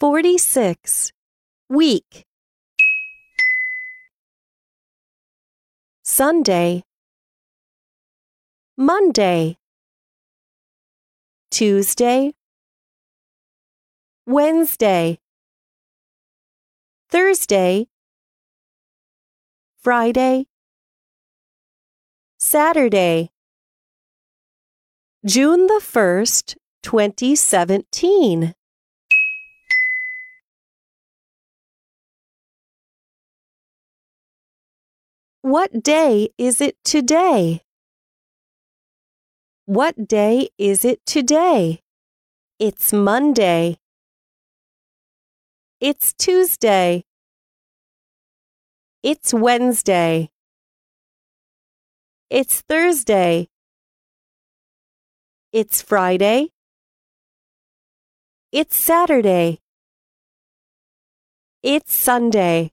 46. Week. Sunday. Monday. Tuesday. Wednesday. Thursday. Friday. Saturday. June the 1st, 2017. What day is it today? What day is it today? It's Monday. It's Tuesday. It's Wednesday. It's Thursday. It's Friday. It's Saturday. It's Sunday.